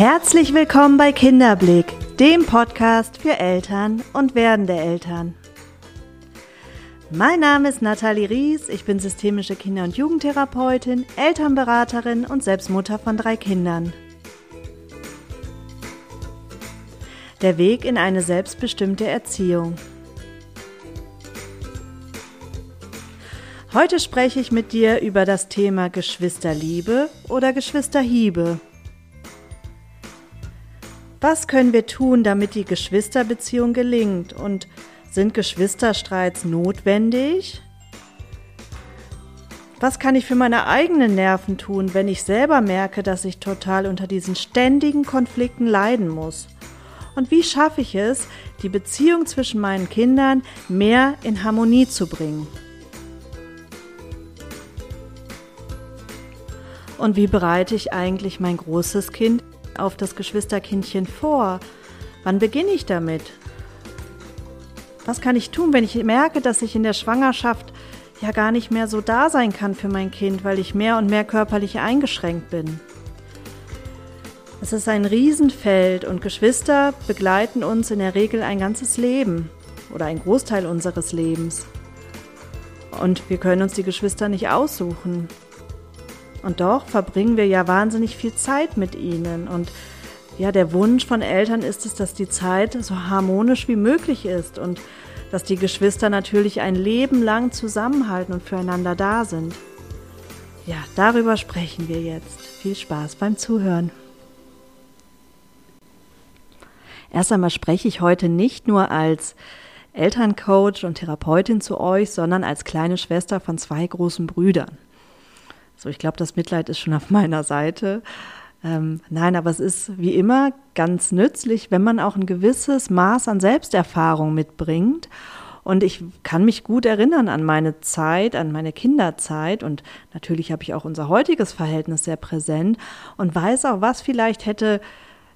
Herzlich willkommen bei Kinderblick, dem Podcast für Eltern und werdende Eltern. Mein Name ist Nathalie Ries, ich bin systemische Kinder- und Jugendtherapeutin, Elternberaterin und selbst Mutter von drei Kindern. Der Weg in eine selbstbestimmte Erziehung. Heute spreche ich mit dir über das Thema Geschwisterliebe oder Geschwisterhiebe. Was können wir tun, damit die Geschwisterbeziehung gelingt? Und sind Geschwisterstreits notwendig? Was kann ich für meine eigenen Nerven tun, wenn ich selber merke, dass ich total unter diesen ständigen Konflikten leiden muss? Und wie schaffe ich es, die Beziehung zwischen meinen Kindern mehr in Harmonie zu bringen? Und wie bereite ich eigentlich mein großes Kind auf das Geschwisterkindchen vor? Wann beginne ich damit? Was kann ich tun, wenn ich merke, dass ich in der Schwangerschaft ja gar nicht mehr so da sein kann für mein Kind, weil ich mehr und mehr körperlich eingeschränkt bin? Es ist ein Riesenfeld und Geschwister begleiten uns in der Regel ein ganzes Leben oder ein Großteil unseres Lebens. Und wir können uns die Geschwister nicht aussuchen. Und doch verbringen wir ja wahnsinnig viel Zeit mit ihnen. Und ja, der Wunsch von Eltern ist es, dass die Zeit so harmonisch wie möglich ist und dass die Geschwister natürlich ein Leben lang zusammenhalten und füreinander da sind. Ja, darüber sprechen wir jetzt. Viel Spaß beim Zuhören. Erst einmal spreche ich heute nicht nur als Elterncoach und Therapeutin zu euch, sondern als kleine Schwester von zwei großen Brüdern. So, ich glaube, das Mitleid ist schon auf meiner Seite. Ähm, nein, aber es ist wie immer ganz nützlich, wenn man auch ein gewisses Maß an Selbsterfahrung mitbringt. Und ich kann mich gut erinnern an meine Zeit, an meine Kinderzeit. Und natürlich habe ich auch unser heutiges Verhältnis sehr präsent und weiß auch, was vielleicht hätte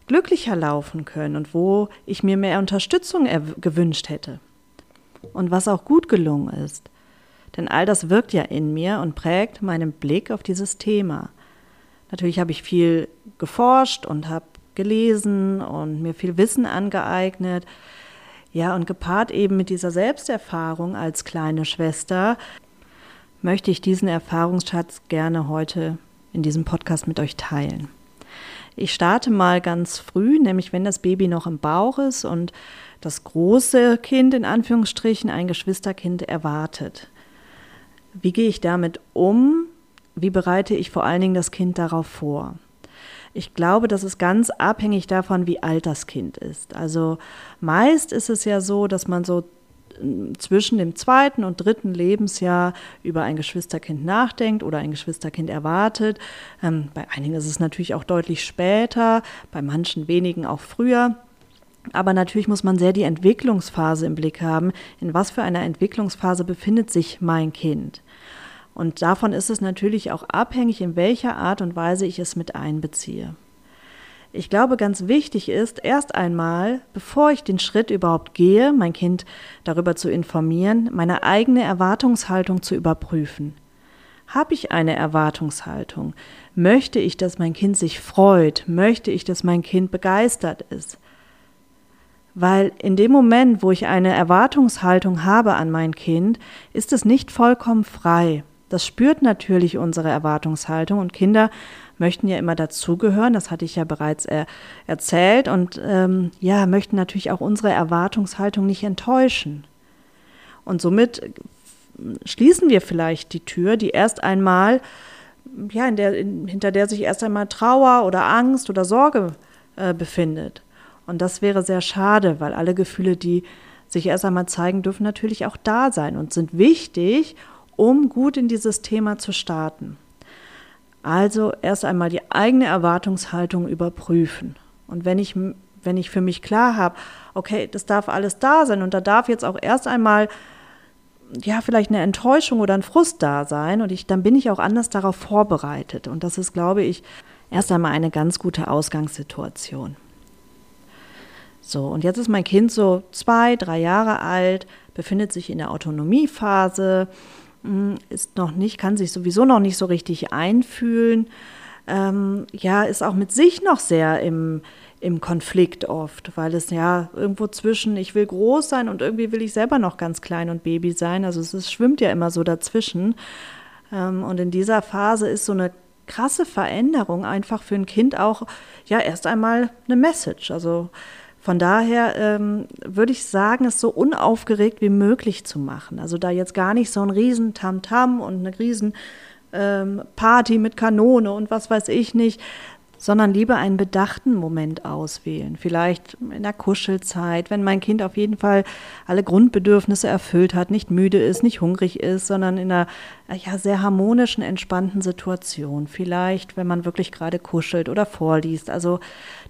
glücklicher laufen können und wo ich mir mehr Unterstützung gewünscht hätte. Und was auch gut gelungen ist. Denn all das wirkt ja in mir und prägt meinen Blick auf dieses Thema. Natürlich habe ich viel geforscht und habe gelesen und mir viel Wissen angeeignet. Ja, und gepaart eben mit dieser Selbsterfahrung als kleine Schwester möchte ich diesen Erfahrungsschatz gerne heute in diesem Podcast mit euch teilen. Ich starte mal ganz früh, nämlich wenn das Baby noch im Bauch ist und das große Kind in Anführungsstrichen ein Geschwisterkind erwartet. Wie gehe ich damit um? Wie bereite ich vor allen Dingen das Kind darauf vor? Ich glaube, das ist ganz abhängig davon, wie alt das Kind ist. Also meist ist es ja so, dass man so hm, zwischen dem zweiten und dritten Lebensjahr über ein Geschwisterkind nachdenkt oder ein Geschwisterkind erwartet. Ähm, bei einigen ist es natürlich auch deutlich später, bei manchen wenigen auch früher. Aber natürlich muss man sehr die Entwicklungsphase im Blick haben. In was für einer Entwicklungsphase befindet sich mein Kind? Und davon ist es natürlich auch abhängig, in welcher Art und Weise ich es mit einbeziehe. Ich glaube, ganz wichtig ist, erst einmal, bevor ich den Schritt überhaupt gehe, mein Kind darüber zu informieren, meine eigene Erwartungshaltung zu überprüfen. Habe ich eine Erwartungshaltung? Möchte ich, dass mein Kind sich freut? Möchte ich, dass mein Kind begeistert ist? Weil in dem Moment, wo ich eine Erwartungshaltung habe an mein Kind, ist es nicht vollkommen frei. Das spürt natürlich unsere Erwartungshaltung und Kinder möchten ja immer dazugehören, das hatte ich ja bereits er erzählt und ähm, ja, möchten natürlich auch unsere Erwartungshaltung nicht enttäuschen. Und somit schließen wir vielleicht die Tür, die erst einmal, ja, in der, in, hinter der sich erst einmal Trauer oder Angst oder Sorge äh, befindet. Und das wäre sehr schade, weil alle Gefühle, die sich erst einmal zeigen, dürfen natürlich auch da sein und sind wichtig, um gut in dieses Thema zu starten. Also erst einmal die eigene Erwartungshaltung überprüfen. Und wenn ich, wenn ich für mich klar habe, okay, das darf alles da sein und da darf jetzt auch erst einmal ja, vielleicht eine Enttäuschung oder ein Frust da sein und ich, dann bin ich auch anders darauf vorbereitet. Und das ist, glaube ich, erst einmal eine ganz gute Ausgangssituation. So, und jetzt ist mein Kind so zwei, drei Jahre alt, befindet sich in der Autonomiephase, ist noch nicht, kann sich sowieso noch nicht so richtig einfühlen. ähm, ja, ist auch mit sich noch sehr im, im Konflikt oft, weil es ja irgendwo zwischen, ich will groß sein und irgendwie will ich selber noch ganz klein und Baby sein. Also es, es schwimmt ja immer so dazwischen. Ähm, und in dieser Phase ist so eine krasse Veränderung einfach für ein Kind auch ja erst einmal eine Message. Also von daher ähm, würde ich sagen, es so unaufgeregt wie möglich zu machen. Also da jetzt gar nicht so ein riesen Tamtam -Tam und eine riesen ähm, Party mit Kanone und was weiß ich nicht, sondern lieber einen bedachten Moment auswählen. Vielleicht in der Kuschelzeit, wenn mein Kind auf jeden Fall alle Grundbedürfnisse erfüllt hat, nicht müde ist, nicht hungrig ist, sondern in einer ja, sehr harmonischen, entspannten Situation. Vielleicht, wenn man wirklich gerade kuschelt oder vorliest. Also,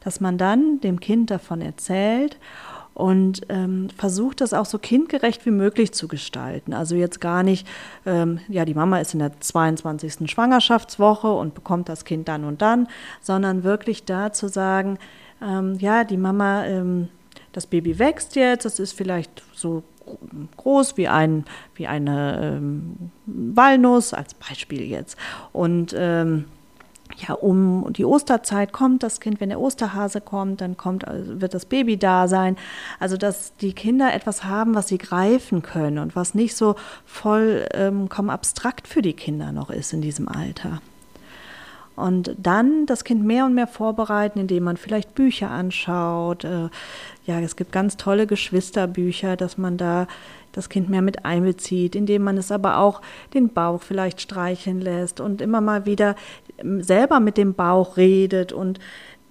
dass man dann dem Kind davon erzählt und ähm, versucht das auch so kindgerecht wie möglich zu gestalten. Also jetzt gar nicht, ähm, ja, die Mama ist in der 22. Schwangerschaftswoche und bekommt das Kind dann und dann, sondern wirklich da zu sagen, ähm, ja, die Mama, ähm, das Baby wächst jetzt, das ist vielleicht so groß wie, ein, wie eine ähm, Walnuss, als Beispiel jetzt. Und ähm, ja, um die Osterzeit kommt das Kind, wenn der Osterhase kommt, dann kommt, also wird das Baby da sein. Also, dass die Kinder etwas haben, was sie greifen können und was nicht so vollkommen ähm, abstrakt für die Kinder noch ist in diesem Alter. Und dann das Kind mehr und mehr vorbereiten, indem man vielleicht Bücher anschaut. Äh, ja, es gibt ganz tolle Geschwisterbücher, dass man da das Kind mehr mit einbezieht, indem man es aber auch den Bauch vielleicht streicheln lässt und immer mal wieder selber mit dem Bauch redet und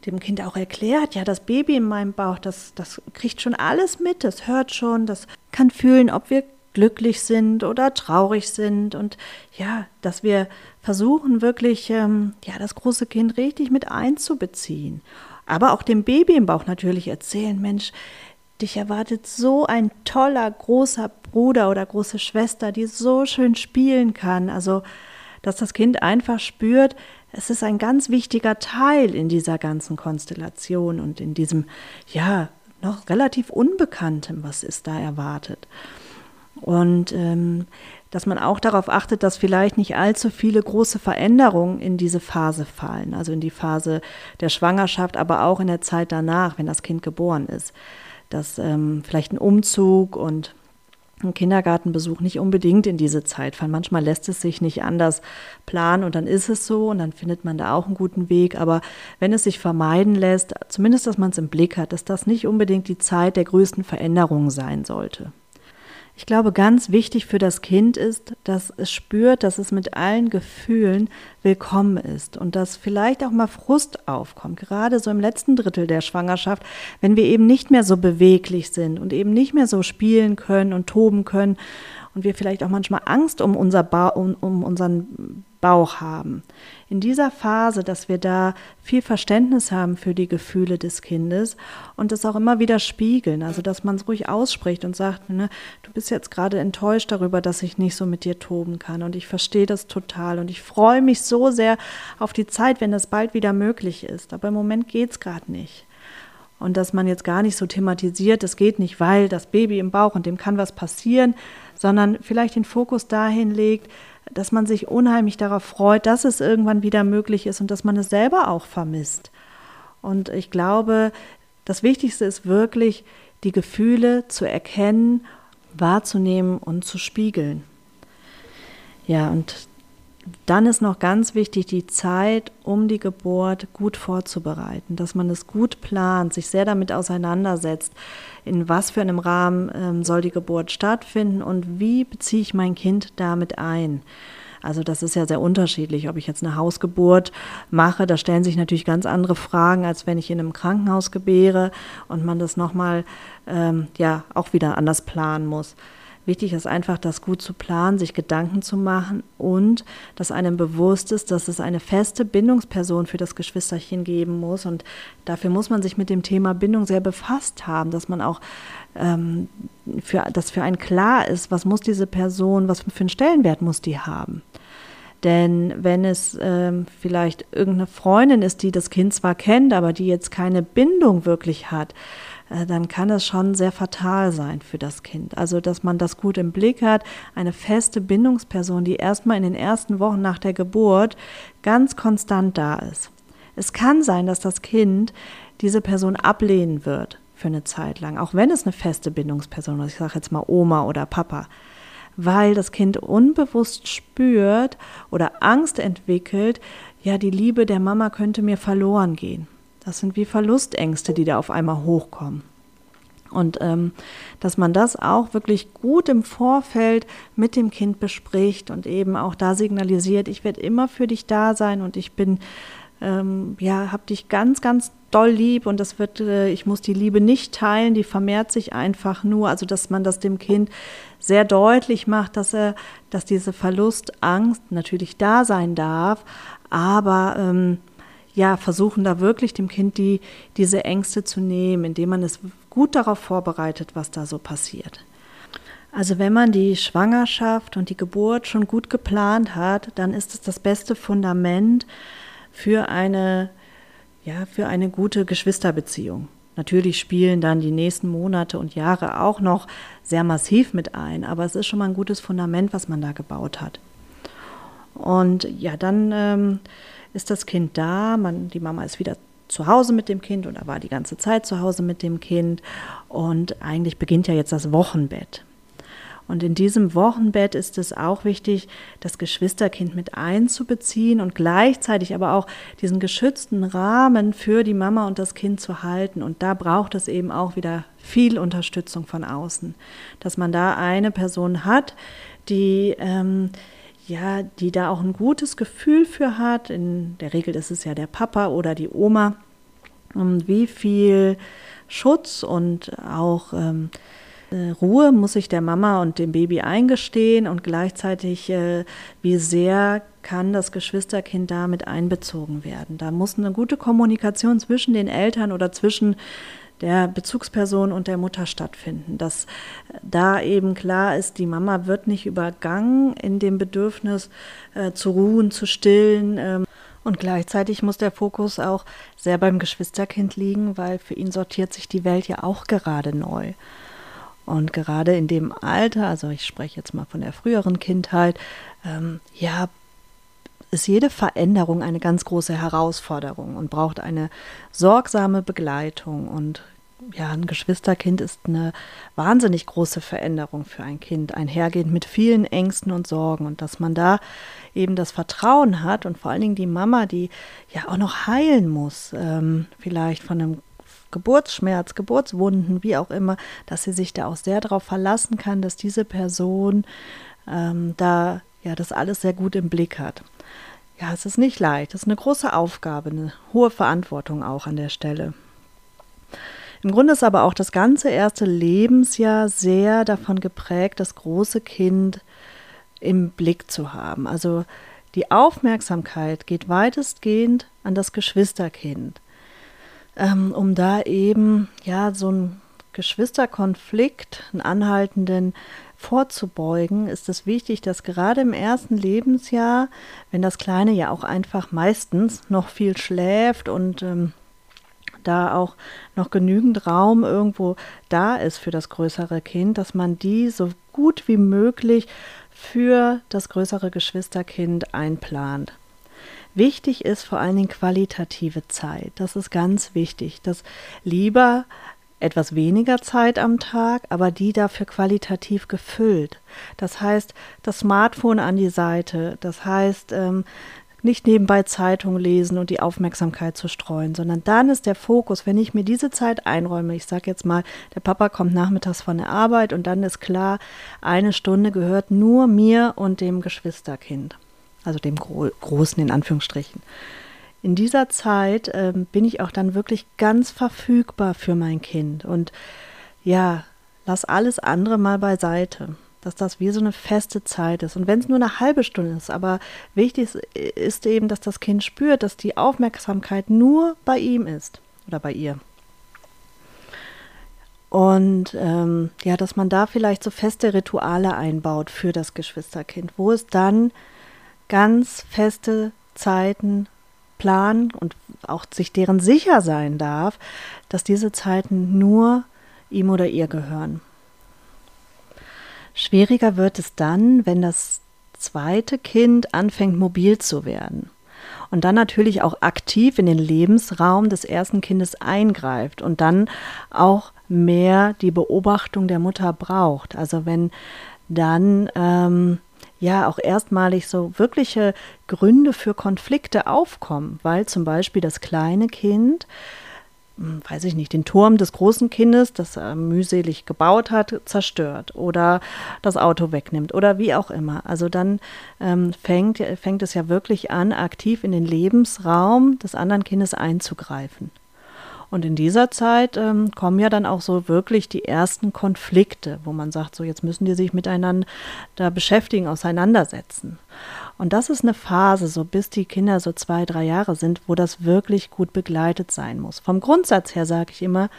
dem Kind auch erklärt, ja, das Baby in meinem Bauch, das, das kriegt schon alles mit, das hört schon, das kann fühlen, ob wir glücklich sind oder traurig sind und ja, dass wir versuchen wirklich, ähm, ja, das große Kind richtig mit einzubeziehen. Aber auch dem Baby im Bauch natürlich erzählen, Mensch, dich erwartet so ein toller, großer Bruder oder große Schwester, die so schön spielen kann. Also dass das Kind einfach spürt, es ist ein ganz wichtiger Teil in dieser ganzen Konstellation und in diesem, ja, noch relativ Unbekanntem, was ist da erwartet. Und ähm, dass man auch darauf achtet, dass vielleicht nicht allzu viele große Veränderungen in diese Phase fallen, also in die Phase der Schwangerschaft, aber auch in der Zeit danach, wenn das Kind geboren ist. Dass ähm, vielleicht ein Umzug und ein Kindergartenbesuch nicht unbedingt in diese Zeit fallen. Manchmal lässt es sich nicht anders planen und dann ist es so und dann findet man da auch einen guten Weg. Aber wenn es sich vermeiden lässt, zumindest, dass man es im Blick hat, dass das nicht unbedingt die Zeit der größten Veränderungen sein sollte. Ich glaube, ganz wichtig für das Kind ist, dass es spürt, dass es mit allen Gefühlen willkommen ist und dass vielleicht auch mal Frust aufkommt, gerade so im letzten Drittel der Schwangerschaft, wenn wir eben nicht mehr so beweglich sind und eben nicht mehr so spielen können und toben können und wir vielleicht auch manchmal Angst um, unser ba um, um unseren Bauch haben. In dieser Phase, dass wir da viel Verständnis haben für die Gefühle des Kindes und es auch immer wieder spiegeln, also dass man es ruhig ausspricht und sagt, ne, du bist jetzt gerade enttäuscht darüber, dass ich nicht so mit dir toben kann. Und ich verstehe das total. Und ich freue mich so sehr auf die Zeit, wenn das bald wieder möglich ist, aber im Moment geht es gerade nicht. Und dass man jetzt gar nicht so thematisiert, es geht nicht, weil das Baby im Bauch und dem kann was passieren, sondern vielleicht den Fokus dahin legt, dass man sich unheimlich darauf freut, dass es irgendwann wieder möglich ist und dass man es selber auch vermisst. Und ich glaube, das Wichtigste ist wirklich, die Gefühle zu erkennen, wahrzunehmen und zu spiegeln. Ja, und dann ist noch ganz wichtig, die Zeit um die Geburt gut vorzubereiten, dass man es gut plant, sich sehr damit auseinandersetzt, in was für einem Rahmen ähm, soll die Geburt stattfinden und wie beziehe ich mein Kind damit ein. Also das ist ja sehr unterschiedlich, ob ich jetzt eine Hausgeburt mache, da stellen sich natürlich ganz andere Fragen, als wenn ich in einem Krankenhaus gebäre und man das nochmal ähm, ja auch wieder anders planen muss. Wichtig ist einfach, das gut zu planen, sich Gedanken zu machen und dass einem bewusst ist, dass es eine feste Bindungsperson für das Geschwisterchen geben muss. Und dafür muss man sich mit dem Thema Bindung sehr befasst haben, dass man auch ähm, für, dass für einen klar ist, was muss diese Person, was für einen Stellenwert muss die haben. Denn wenn es ähm, vielleicht irgendeine Freundin ist, die das Kind zwar kennt, aber die jetzt keine Bindung wirklich hat, dann kann es schon sehr fatal sein für das Kind. Also, dass man das gut im Blick hat, eine feste Bindungsperson, die erstmal in den ersten Wochen nach der Geburt ganz konstant da ist. Es kann sein, dass das Kind diese Person ablehnen wird für eine Zeit lang, auch wenn es eine feste Bindungsperson ist. Ich sage jetzt mal Oma oder Papa weil das Kind unbewusst spürt oder Angst entwickelt, ja, die Liebe der Mama könnte mir verloren gehen. Das sind wie Verlustängste, die da auf einmal hochkommen. Und ähm, dass man das auch wirklich gut im Vorfeld mit dem Kind bespricht und eben auch da signalisiert, ich werde immer für dich da sein und ich bin, ähm, ja, habe dich ganz, ganz doll lieb und das wird, äh, ich muss die Liebe nicht teilen, die vermehrt sich einfach nur. Also dass man das dem Kind sehr deutlich macht, dass er, dass diese Verlustangst natürlich da sein darf, aber ähm, ja, versuchen da wirklich dem Kind die, diese Ängste zu nehmen, indem man es gut darauf vorbereitet, was da so passiert. Also wenn man die Schwangerschaft und die Geburt schon gut geplant hat, dann ist es das beste Fundament für eine, ja, für eine gute Geschwisterbeziehung. Natürlich spielen dann die nächsten Monate und Jahre auch noch sehr massiv mit ein, aber es ist schon mal ein gutes Fundament, was man da gebaut hat. Und ja, dann ähm, ist das Kind da, man, die Mama ist wieder zu Hause mit dem Kind oder war die ganze Zeit zu Hause mit dem Kind und eigentlich beginnt ja jetzt das Wochenbett. Und in diesem Wochenbett ist es auch wichtig, das Geschwisterkind mit einzubeziehen und gleichzeitig aber auch diesen geschützten Rahmen für die Mama und das Kind zu halten. Und da braucht es eben auch wieder viel Unterstützung von außen, dass man da eine Person hat, die ähm, ja, die da auch ein gutes Gefühl für hat. In der Regel ist es ja der Papa oder die Oma. Und wie viel Schutz und auch ähm, äh, Ruhe muss sich der Mama und dem Baby eingestehen und gleichzeitig, äh, wie sehr kann das Geschwisterkind damit einbezogen werden. Da muss eine gute Kommunikation zwischen den Eltern oder zwischen der Bezugsperson und der Mutter stattfinden. Dass da eben klar ist, die Mama wird nicht übergangen in dem Bedürfnis äh, zu ruhen, zu stillen. Ähm, und gleichzeitig muss der Fokus auch sehr beim Geschwisterkind liegen, weil für ihn sortiert sich die Welt ja auch gerade neu. Und gerade in dem Alter, also ich spreche jetzt mal von der früheren Kindheit, ähm, ja, ist jede Veränderung eine ganz große Herausforderung und braucht eine sorgsame Begleitung. Und ja, ein Geschwisterkind ist eine wahnsinnig große Veränderung für ein Kind, einhergehend mit vielen Ängsten und Sorgen. Und dass man da eben das Vertrauen hat und vor allen Dingen die Mama, die ja auch noch heilen muss, ähm, vielleicht von einem Geburtsschmerz, Geburtswunden, wie auch immer, dass sie sich da auch sehr darauf verlassen kann, dass diese Person ähm, da ja das alles sehr gut im Blick hat. Ja, es ist nicht leicht, es ist eine große Aufgabe, eine hohe Verantwortung auch an der Stelle. Im Grunde ist aber auch das ganze erste Lebensjahr sehr davon geprägt, das große Kind im Blick zu haben. Also die Aufmerksamkeit geht weitestgehend an das Geschwisterkind, ähm, um da eben ja so einen Geschwisterkonflikt, einen anhaltenden vorzubeugen, ist es wichtig, dass gerade im ersten Lebensjahr, wenn das Kleine ja auch einfach meistens noch viel schläft und ähm, da auch noch genügend Raum irgendwo da ist für das größere Kind, dass man die so gut wie möglich für das größere Geschwisterkind einplant. Wichtig ist vor allen Dingen qualitative Zeit. Das ist ganz wichtig, dass lieber etwas weniger Zeit am Tag, aber die dafür qualitativ gefüllt. Das heißt, das Smartphone an die Seite, das heißt, ähm, nicht nebenbei Zeitung lesen und die Aufmerksamkeit zu streuen, sondern dann ist der Fokus, wenn ich mir diese Zeit einräume, ich sage jetzt mal, der Papa kommt nachmittags von der Arbeit und dann ist klar, eine Stunde gehört nur mir und dem Geschwisterkind, also dem Gro Großen in Anführungsstrichen. In dieser Zeit äh, bin ich auch dann wirklich ganz verfügbar für mein Kind und ja, lass alles andere mal beiseite dass das wie so eine feste Zeit ist. Und wenn es nur eine halbe Stunde ist, aber wichtig ist eben, dass das Kind spürt, dass die Aufmerksamkeit nur bei ihm ist oder bei ihr. Und ähm, ja, dass man da vielleicht so feste Rituale einbaut für das Geschwisterkind, wo es dann ganz feste Zeiten, planen und auch sich deren sicher sein darf, dass diese Zeiten nur ihm oder ihr gehören. Schwieriger wird es dann, wenn das zweite Kind anfängt mobil zu werden und dann natürlich auch aktiv in den Lebensraum des ersten Kindes eingreift und dann auch mehr die Beobachtung der Mutter braucht. Also wenn dann ähm, ja auch erstmalig so wirkliche Gründe für Konflikte aufkommen, weil zum Beispiel das kleine Kind hm, weiß ich nicht, den Turm des großen Kindes, das er mühselig gebaut hat, zerstört oder das Auto wegnimmt oder wie auch immer. Also dann ähm, fängt, fängt es ja wirklich an, aktiv in den Lebensraum des anderen Kindes einzugreifen. Und in dieser Zeit ähm, kommen ja dann auch so wirklich die ersten Konflikte, wo man sagt, so jetzt müssen die sich miteinander da beschäftigen, auseinandersetzen. Und das ist eine Phase, so bis die Kinder so zwei, drei Jahre sind, wo das wirklich gut begleitet sein muss. Vom Grundsatz her sage ich immer,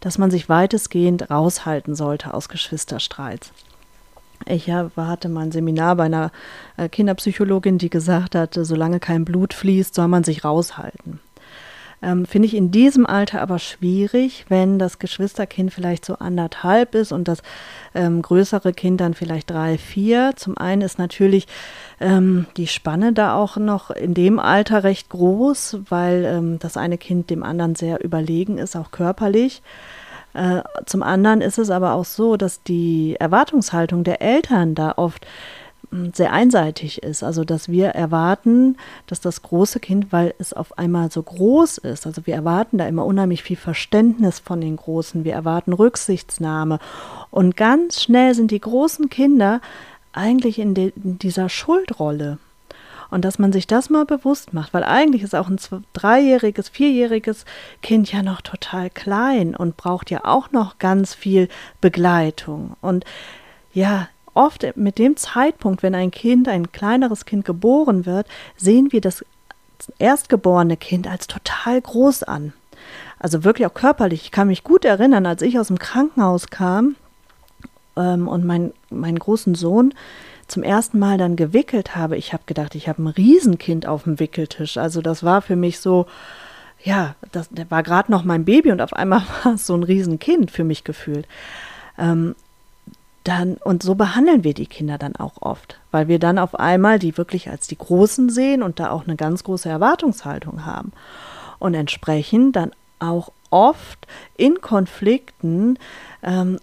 dass man sich weitestgehend raushalten sollte aus Geschwisterstreits. Ich hatte mal ein Seminar bei einer äh, Kinderpsychologin, die gesagt hat, solange kein Blut fließt, soll man sich raushalten. Ähm, Finde ich in diesem Alter aber schwierig, wenn das Geschwisterkind vielleicht so anderthalb ist und das ähm, größere Kind dann vielleicht drei, vier. Zum einen ist natürlich ähm, die Spanne da auch noch in dem Alter recht groß, weil ähm, das eine Kind dem anderen sehr überlegen ist, auch körperlich. Äh, zum anderen ist es aber auch so, dass die Erwartungshaltung der Eltern da oft sehr einseitig ist. Also dass wir erwarten, dass das große Kind, weil es auf einmal so groß ist, also wir erwarten da immer unheimlich viel Verständnis von den Großen, wir erwarten Rücksichtsnahme. Und ganz schnell sind die großen Kinder eigentlich in, in dieser Schuldrolle. Und dass man sich das mal bewusst macht, weil eigentlich ist auch ein dreijähriges, vierjähriges Kind ja noch total klein und braucht ja auch noch ganz viel Begleitung. Und ja, oft mit dem Zeitpunkt, wenn ein Kind, ein kleineres Kind geboren wird, sehen wir das erstgeborene Kind als total groß an. Also wirklich auch körperlich. Ich kann mich gut erinnern, als ich aus dem Krankenhaus kam ähm, und mein, meinen großen Sohn zum ersten Mal dann gewickelt habe. Ich habe gedacht, ich habe ein Riesenkind auf dem Wickeltisch. Also das war für mich so, ja, das, war gerade noch mein Baby und auf einmal war es so ein Riesenkind für mich gefühlt. Ähm, dann, und so behandeln wir die Kinder dann auch oft, weil wir dann auf einmal die wirklich als die Großen sehen und da auch eine ganz große Erwartungshaltung haben. Und entsprechend dann auch oft in Konflikten ähm,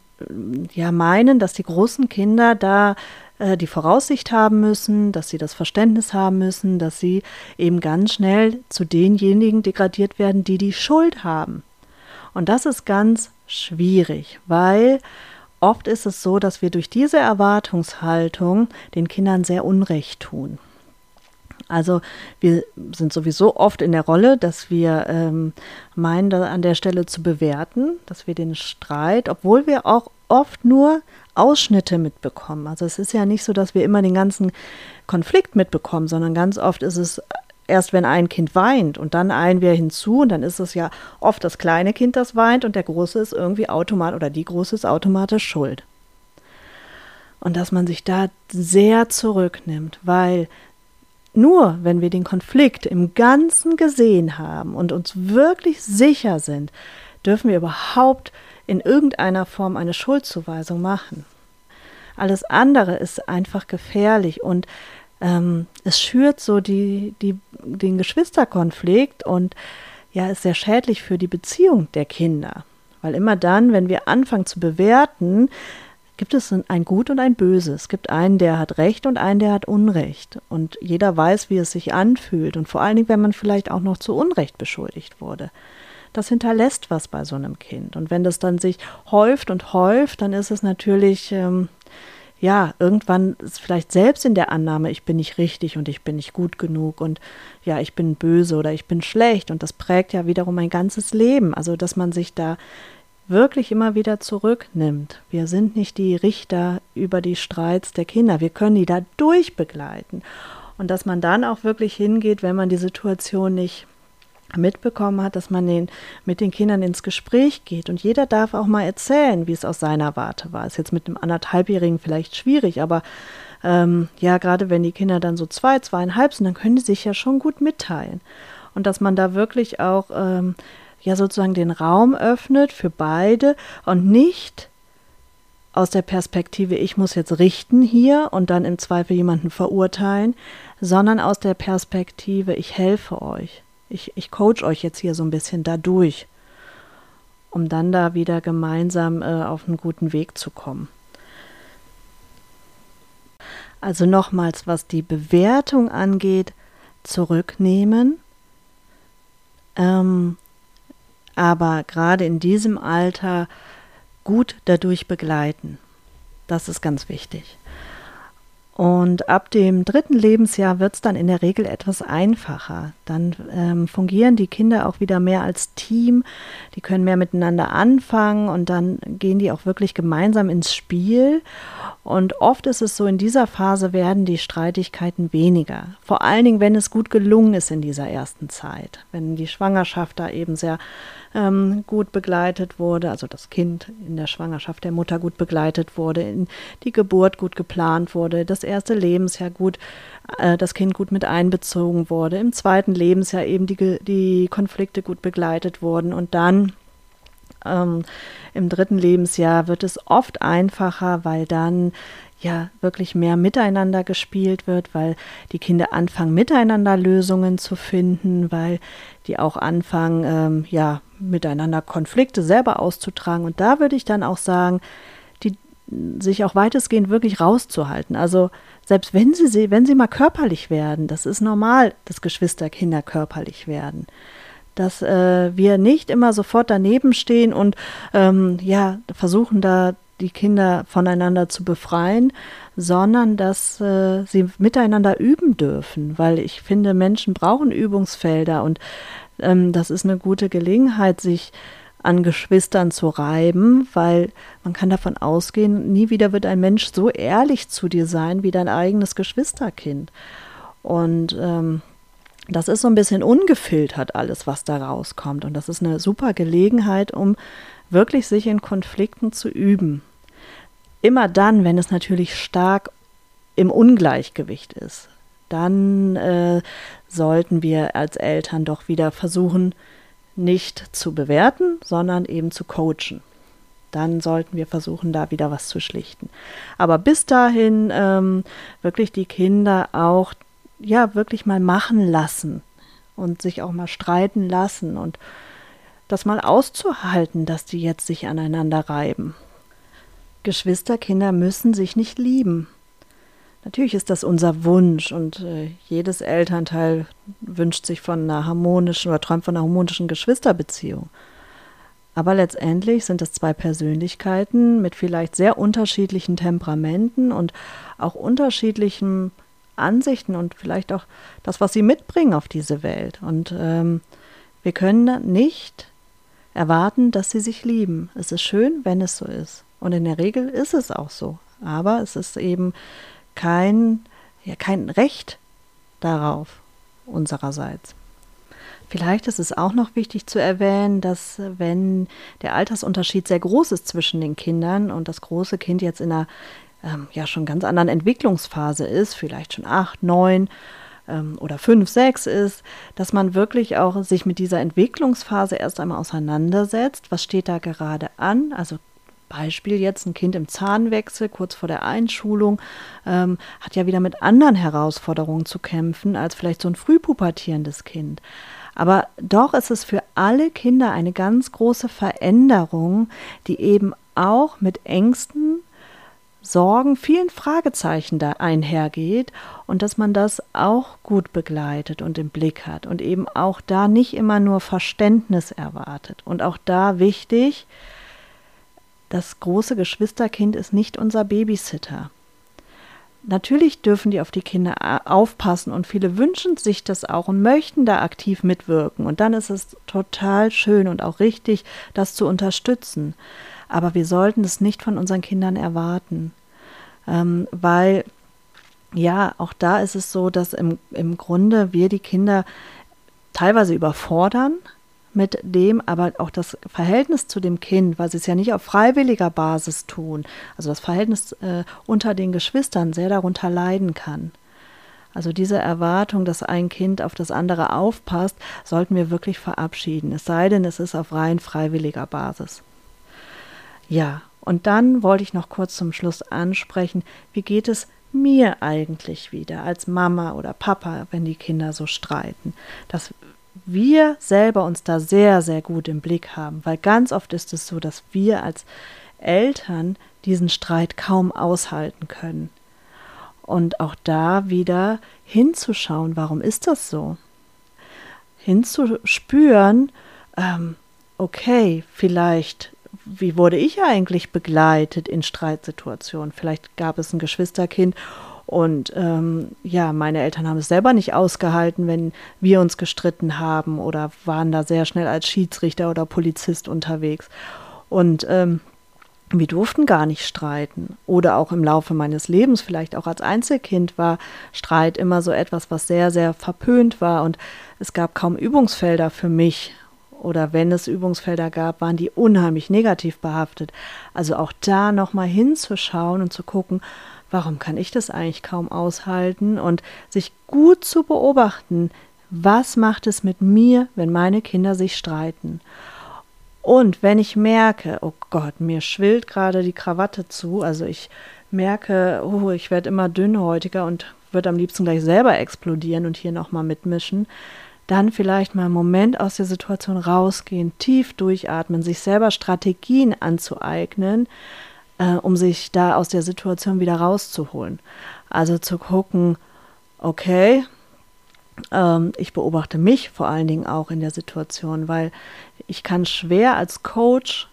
ja meinen, dass die großen Kinder da äh, die Voraussicht haben müssen, dass sie das Verständnis haben müssen, dass sie eben ganz schnell zu denjenigen degradiert werden, die die Schuld haben. Und das ist ganz schwierig, weil oft ist es so, dass wir durch diese Erwartungshaltung den Kindern sehr Unrecht tun. Also wir sind sowieso oft in der Rolle, dass wir ähm, meinen, an der Stelle zu bewerten, dass wir den Streit, obwohl wir auch oft nur Ausschnitte mitbekommen. Also es ist ja nicht so, dass wir immer den ganzen Konflikt mitbekommen, sondern ganz oft ist es erst wenn ein Kind weint und dann eilen wir hinzu und dann ist es ja oft das kleine Kind, das weint und der große ist irgendwie automatisch oder die große ist automatisch schuld. Und dass man sich da sehr zurücknimmt, weil nur wenn wir den Konflikt im Ganzen gesehen haben und uns wirklich sicher sind, dürfen wir überhaupt in irgendeiner Form eine Schuldzuweisung machen. Alles andere ist einfach gefährlich und ähm, es schürt so die, die, den Geschwisterkonflikt und ja, ist sehr schädlich für die Beziehung der Kinder. Weil immer dann, wenn wir anfangen zu bewerten, gibt es ein Gut und ein Böse. Es gibt einen, der hat Recht und einen, der hat Unrecht. Und jeder weiß, wie es sich anfühlt. Und vor allen Dingen, wenn man vielleicht auch noch zu Unrecht beschuldigt wurde. Das hinterlässt was bei so einem Kind. Und wenn das dann sich häuft und häuft, dann ist es natürlich ähm, ja, irgendwann ist vielleicht selbst in der Annahme, ich bin nicht richtig und ich bin nicht gut genug und ja, ich bin böse oder ich bin schlecht und das prägt ja wiederum mein ganzes Leben. Also, dass man sich da wirklich immer wieder zurücknimmt. Wir sind nicht die Richter über die Streits der Kinder, wir können die da durchbegleiten. Und dass man dann auch wirklich hingeht, wenn man die Situation nicht mitbekommen hat, dass man den, mit den Kindern ins Gespräch geht. Und jeder darf auch mal erzählen, wie es aus seiner Warte war. Ist jetzt mit einem anderthalbjährigen vielleicht schwierig, aber ähm, ja, gerade wenn die Kinder dann so zwei, zweieinhalb sind, dann können die sich ja schon gut mitteilen. und dass man da wirklich auch ähm, ja sozusagen den Raum öffnet für beide und nicht aus der Perspektive, ich muss jetzt richten hier und dann im Zweifel jemanden verurteilen, sondern aus der Perspektive, ich helfe euch. Ich, ich coach euch jetzt hier so ein bisschen dadurch, um dann da wieder gemeinsam äh, auf einen guten Weg zu kommen. Also nochmals, was die Bewertung angeht, zurücknehmen. Ähm, aber gerade in diesem Alter gut dadurch begleiten. Das ist ganz wichtig. Und ab dem dritten Lebensjahr wird es dann in der Regel etwas einfacher. Dann ähm, fungieren die Kinder auch wieder mehr als Team. Die können mehr miteinander anfangen und dann gehen die auch wirklich gemeinsam ins Spiel. Und oft ist es so, in dieser Phase werden die Streitigkeiten weniger. Vor allen Dingen, wenn es gut gelungen ist in dieser ersten Zeit. Wenn die Schwangerschaft da eben sehr ähm, gut begleitet wurde, also das Kind in der Schwangerschaft der Mutter gut begleitet wurde, die Geburt gut geplant wurde, das erste Lebensjahr gut, äh, das Kind gut mit einbezogen wurde, im zweiten Lebensjahr eben die, die Konflikte gut begleitet wurden und dann ähm, Im dritten Lebensjahr wird es oft einfacher, weil dann ja wirklich mehr miteinander gespielt wird, weil die Kinder anfangen, miteinander Lösungen zu finden, weil die auch anfangen, ähm, ja, miteinander Konflikte selber auszutragen. Und da würde ich dann auch sagen, sich auch weitestgehend wirklich rauszuhalten. Also selbst wenn sie, wenn sie mal körperlich werden, das ist normal, dass Geschwisterkinder körperlich werden dass äh, wir nicht immer sofort daneben stehen und ähm, ja versuchen da die Kinder voneinander zu befreien, sondern dass äh, sie miteinander üben dürfen, weil ich finde, Menschen brauchen Übungsfelder und ähm, das ist eine gute Gelegenheit, sich an Geschwistern zu reiben, weil man kann davon ausgehen, nie wieder wird ein Mensch so ehrlich zu dir sein wie dein eigenes Geschwisterkind. Und ähm, das ist so ein bisschen ungefiltert alles, was da rauskommt. Und das ist eine super Gelegenheit, um wirklich sich in Konflikten zu üben. Immer dann, wenn es natürlich stark im Ungleichgewicht ist, dann äh, sollten wir als Eltern doch wieder versuchen, nicht zu bewerten, sondern eben zu coachen. Dann sollten wir versuchen, da wieder was zu schlichten. Aber bis dahin ähm, wirklich die Kinder auch ja wirklich mal machen lassen und sich auch mal streiten lassen und das mal auszuhalten, dass die jetzt sich aneinander reiben. Geschwisterkinder müssen sich nicht lieben. Natürlich ist das unser Wunsch und äh, jedes Elternteil wünscht sich von einer harmonischen oder träumt von einer harmonischen Geschwisterbeziehung. Aber letztendlich sind es zwei Persönlichkeiten mit vielleicht sehr unterschiedlichen Temperamenten und auch unterschiedlichem Ansichten und vielleicht auch das, was sie mitbringen auf diese Welt. Und ähm, wir können nicht erwarten, dass sie sich lieben. Es ist schön, wenn es so ist. Und in der Regel ist es auch so. Aber es ist eben kein, ja, kein Recht darauf unsererseits. Vielleicht ist es auch noch wichtig zu erwähnen, dass wenn der Altersunterschied sehr groß ist zwischen den Kindern und das große Kind jetzt in einer ähm, ja schon ganz anderen Entwicklungsphase ist, vielleicht schon acht, neun ähm, oder fünf, sechs ist, dass man wirklich auch sich mit dieser Entwicklungsphase erst einmal auseinandersetzt. Was steht da gerade an? Also Beispiel jetzt ein Kind im Zahnwechsel kurz vor der Einschulung ähm, hat ja wieder mit anderen Herausforderungen zu kämpfen als vielleicht so ein frühpubertierendes Kind. Aber doch ist es für alle Kinder eine ganz große Veränderung, die eben auch mit Ängsten Sorgen, vielen Fragezeichen da einhergeht und dass man das auch gut begleitet und im Blick hat und eben auch da nicht immer nur Verständnis erwartet. Und auch da wichtig, das große Geschwisterkind ist nicht unser Babysitter. Natürlich dürfen die auf die Kinder äh, aufpassen und viele wünschen sich das auch und möchten da aktiv mitwirken. Und dann ist es total schön und auch richtig, das zu unterstützen. Aber wir sollten es nicht von unseren Kindern erwarten, ähm, weil ja, auch da ist es so, dass im, im Grunde wir die Kinder teilweise überfordern mit dem, aber auch das Verhältnis zu dem Kind, weil sie es ja nicht auf freiwilliger Basis tun, also das Verhältnis äh, unter den Geschwistern sehr darunter leiden kann. Also diese Erwartung, dass ein Kind auf das andere aufpasst, sollten wir wirklich verabschieden. Es sei denn, es ist auf rein freiwilliger Basis. Ja, und dann wollte ich noch kurz zum Schluss ansprechen, wie geht es mir eigentlich wieder als Mama oder Papa, wenn die Kinder so streiten? Dass wir selber uns da sehr, sehr gut im Blick haben, weil ganz oft ist es so, dass wir als Eltern diesen Streit kaum aushalten können. Und auch da wieder hinzuschauen, warum ist das so? Hinzuspüren, ähm, okay, vielleicht wie wurde ich eigentlich begleitet in Streitsituationen? Vielleicht gab es ein Geschwisterkind und ähm, ja, meine Eltern haben es selber nicht ausgehalten, wenn wir uns gestritten haben oder waren da sehr schnell als Schiedsrichter oder Polizist unterwegs. Und ähm, wir durften gar nicht streiten. Oder auch im Laufe meines Lebens, vielleicht auch als Einzelkind, war Streit immer so etwas, was sehr, sehr verpönt war. Und es gab kaum Übungsfelder für mich oder wenn es Übungsfelder gab, waren die unheimlich negativ behaftet. Also auch da nochmal hinzuschauen und zu gucken, warum kann ich das eigentlich kaum aushalten und sich gut zu beobachten, was macht es mit mir, wenn meine Kinder sich streiten. Und wenn ich merke, oh Gott, mir schwillt gerade die Krawatte zu, also ich merke, oh, ich werde immer dünnhäutiger und würde am liebsten gleich selber explodieren und hier nochmal mitmischen, dann vielleicht mal einen Moment aus der Situation rausgehen, tief durchatmen, sich selber Strategien anzueignen, äh, um sich da aus der Situation wieder rauszuholen. Also zu gucken, okay, ähm, ich beobachte mich vor allen Dingen auch in der Situation, weil ich kann schwer als Coach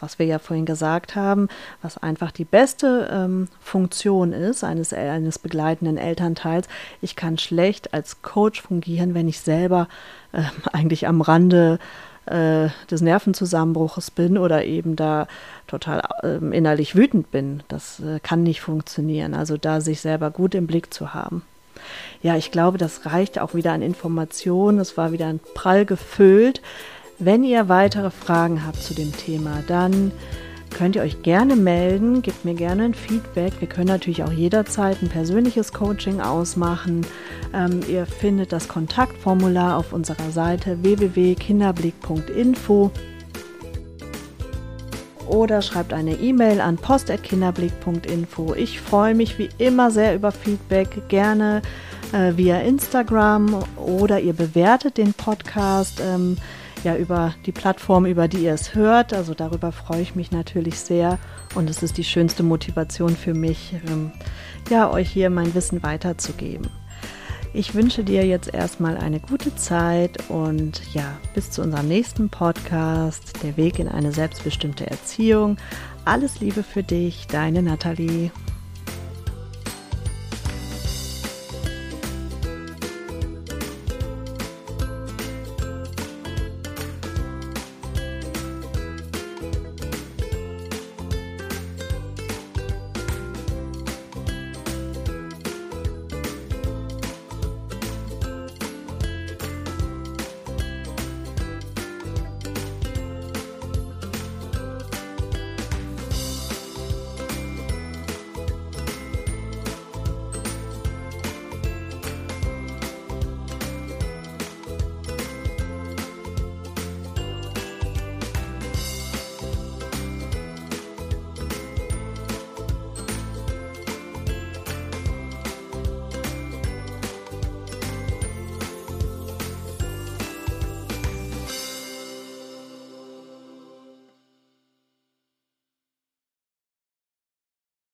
was wir ja vorhin gesagt haben, was einfach die beste ähm, Funktion ist eines, eines begleitenden Elternteils. Ich kann schlecht als Coach fungieren, wenn ich selber äh, eigentlich am Rande äh, des Nervenzusammenbruches bin oder eben da total äh, innerlich wütend bin. Das äh, kann nicht funktionieren. Also da sich selber gut im Blick zu haben. Ja, ich glaube, das reicht auch wieder an Informationen. Es war wieder ein prall gefüllt. Wenn ihr weitere Fragen habt zu dem Thema, dann könnt ihr euch gerne melden, gebt mir gerne ein Feedback. Wir können natürlich auch jederzeit ein persönliches Coaching ausmachen. Ähm, ihr findet das Kontaktformular auf unserer Seite www.kinderblick.info oder schreibt eine E-Mail an post.kinderblick.info. Ich freue mich wie immer sehr über Feedback, gerne äh, via Instagram oder ihr bewertet den Podcast. Ähm, ja über die Plattform, über die ihr es hört. Also darüber freue ich mich natürlich sehr und es ist die schönste Motivation für mich, ähm, ja, euch hier mein Wissen weiterzugeben. Ich wünsche dir jetzt erstmal eine gute Zeit und ja, bis zu unserem nächsten Podcast, der Weg in eine selbstbestimmte Erziehung. Alles Liebe für dich, deine Nathalie.